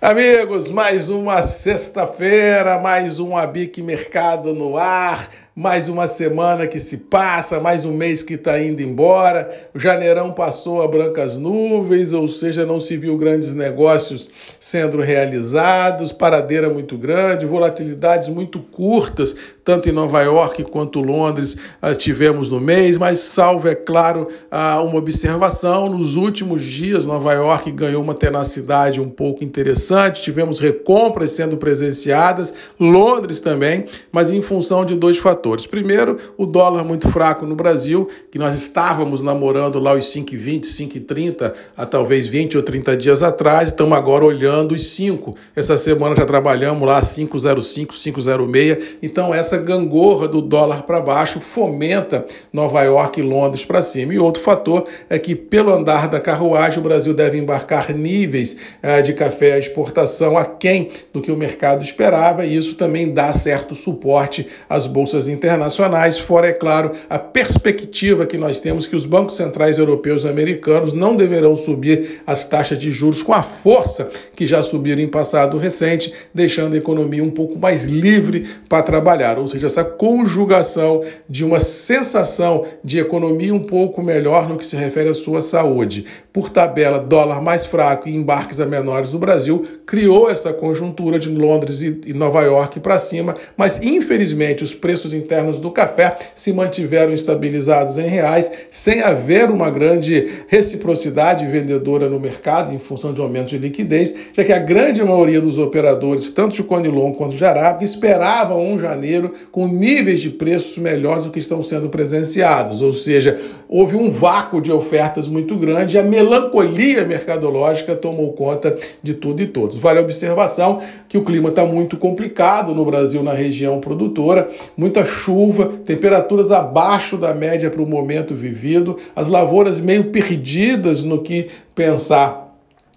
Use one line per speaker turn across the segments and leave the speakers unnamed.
Amigos, mais uma sexta-feira, mais um Abic Mercado no ar mais uma semana que se passa, mais um mês que está indo embora. O janeirão passou a brancas nuvens, ou seja, não se viu grandes negócios sendo realizados, paradeira muito grande, volatilidades muito curtas, tanto em Nova York quanto Londres ah, tivemos no mês, mas salvo, é claro, ah, uma observação. Nos últimos dias, Nova York ganhou uma tenacidade um pouco interessante, tivemos recompras sendo presenciadas, Londres também, mas em função de dois fatores fatores. Primeiro, o dólar muito fraco no Brasil, que nós estávamos namorando lá os 5,20, 5,30 há talvez 20 ou 30 dias atrás, estamos agora olhando os 5. Essa semana já trabalhamos lá 5,05, 5,06. Então, essa gangorra do dólar para baixo fomenta Nova York e Londres para cima. E outro fator é que, pelo andar da carruagem, o Brasil deve embarcar níveis eh, de café à exportação aquém do que o mercado esperava, e isso também dá certo suporte às bolsas internacionais internacionais, fora, é claro, a perspectiva que nós temos que os bancos centrais europeus e americanos não deverão subir as taxas de juros com a força que já subiram em passado recente, deixando a economia um pouco mais livre para trabalhar. Ou seja, essa conjugação de uma sensação de economia um pouco melhor no que se refere à sua saúde, por tabela, dólar mais fraco e embarques a menores do Brasil, criou essa conjuntura de Londres e Nova York para cima, mas infelizmente os preços internos do café se mantiveram estabilizados em reais, sem haver uma grande reciprocidade vendedora no mercado em função de aumento de liquidez, já que a grande maioria dos operadores, tanto de Conilon quanto de Arábica, esperavam um janeiro com níveis de preços melhores do que estão sendo presenciados, ou seja, houve um vácuo de ofertas muito grande e a melancolia mercadológica tomou conta de tudo e todos. Vale a observação que o clima está muito complicado no Brasil, na região produtora, muita chuva, temperaturas abaixo da média para o momento vivido, as lavouras meio perdidas no que pensar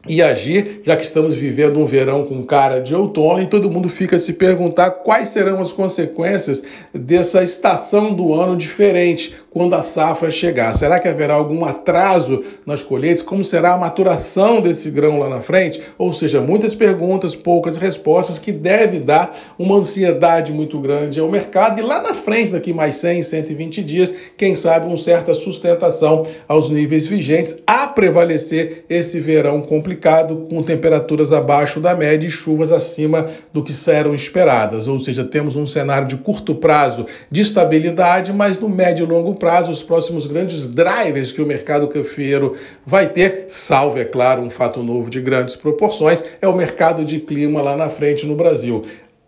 e agir, já que estamos vivendo um verão com cara de outono e todo mundo fica se perguntar quais serão as consequências dessa estação do ano diferente quando a safra chegar. Será que haverá algum atraso nas colheitas? Como será a maturação desse grão lá na frente? Ou seja, muitas perguntas, poucas respostas que deve dar uma ansiedade muito grande ao mercado e lá na frente, daqui mais 100, 120 dias, quem sabe uma certa sustentação aos níveis vigentes, a prevalecer esse verão complicado com temperaturas abaixo da média e chuvas acima do que eram esperadas. Ou seja, temos um cenário de curto prazo de estabilidade, mas no médio e longo prazo, os próximos grandes drivers que o mercado cafeiro vai ter, salvo, é claro, um fato novo de grandes proporções, é o mercado de clima lá na frente no Brasil.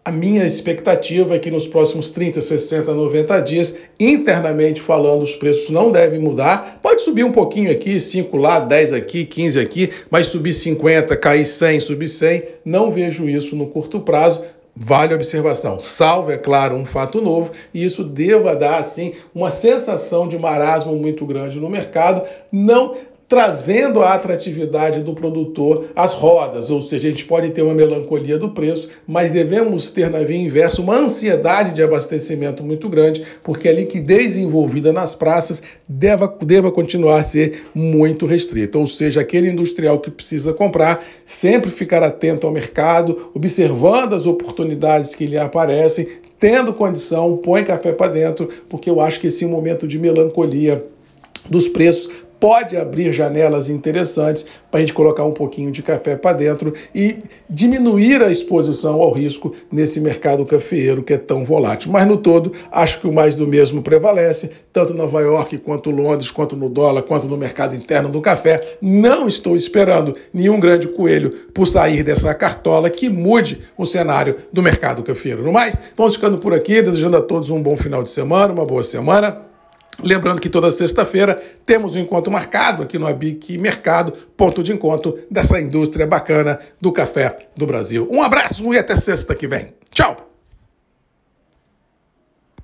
A minha expectativa é que nos próximos 30, 60, 90 dias, internamente falando, os preços não devem mudar. Pode subir um pouquinho aqui, 5 lá, 10 aqui, 15 aqui, mas subir 50, cair 100, subir 100, não vejo isso no curto prazo. Vale a observação, salvo, é claro, um fato novo, e isso deva dar, assim, uma sensação de marasmo muito grande no mercado, não trazendo a atratividade do produtor às rodas, ou seja, a gente pode ter uma melancolia do preço, mas devemos ter na via inversa uma ansiedade de abastecimento muito grande, porque a liquidez envolvida nas praças deva, deva continuar a ser muito restrita, ou seja, aquele industrial que precisa comprar sempre ficar atento ao mercado, observando as oportunidades que lhe aparecem, tendo condição, põe café para dentro, porque eu acho que esse momento de melancolia dos preços pode abrir janelas interessantes para a gente colocar um pouquinho de café para dentro e diminuir a exposição ao risco nesse mercado cafeeiro que é tão volátil. Mas no todo, acho que o mais do mesmo prevalece, tanto Nova York quanto Londres, quanto no dólar, quanto no mercado interno do café. Não estou esperando nenhum grande coelho por sair dessa cartola que mude o cenário do mercado cafeeiro. No mais, vamos ficando por aqui, desejando a todos um bom final de semana, uma boa semana. Lembrando que toda sexta-feira temos um encontro marcado aqui no Abic Mercado, ponto de encontro dessa indústria bacana do café do Brasil. Um abraço e até sexta que vem. Tchau!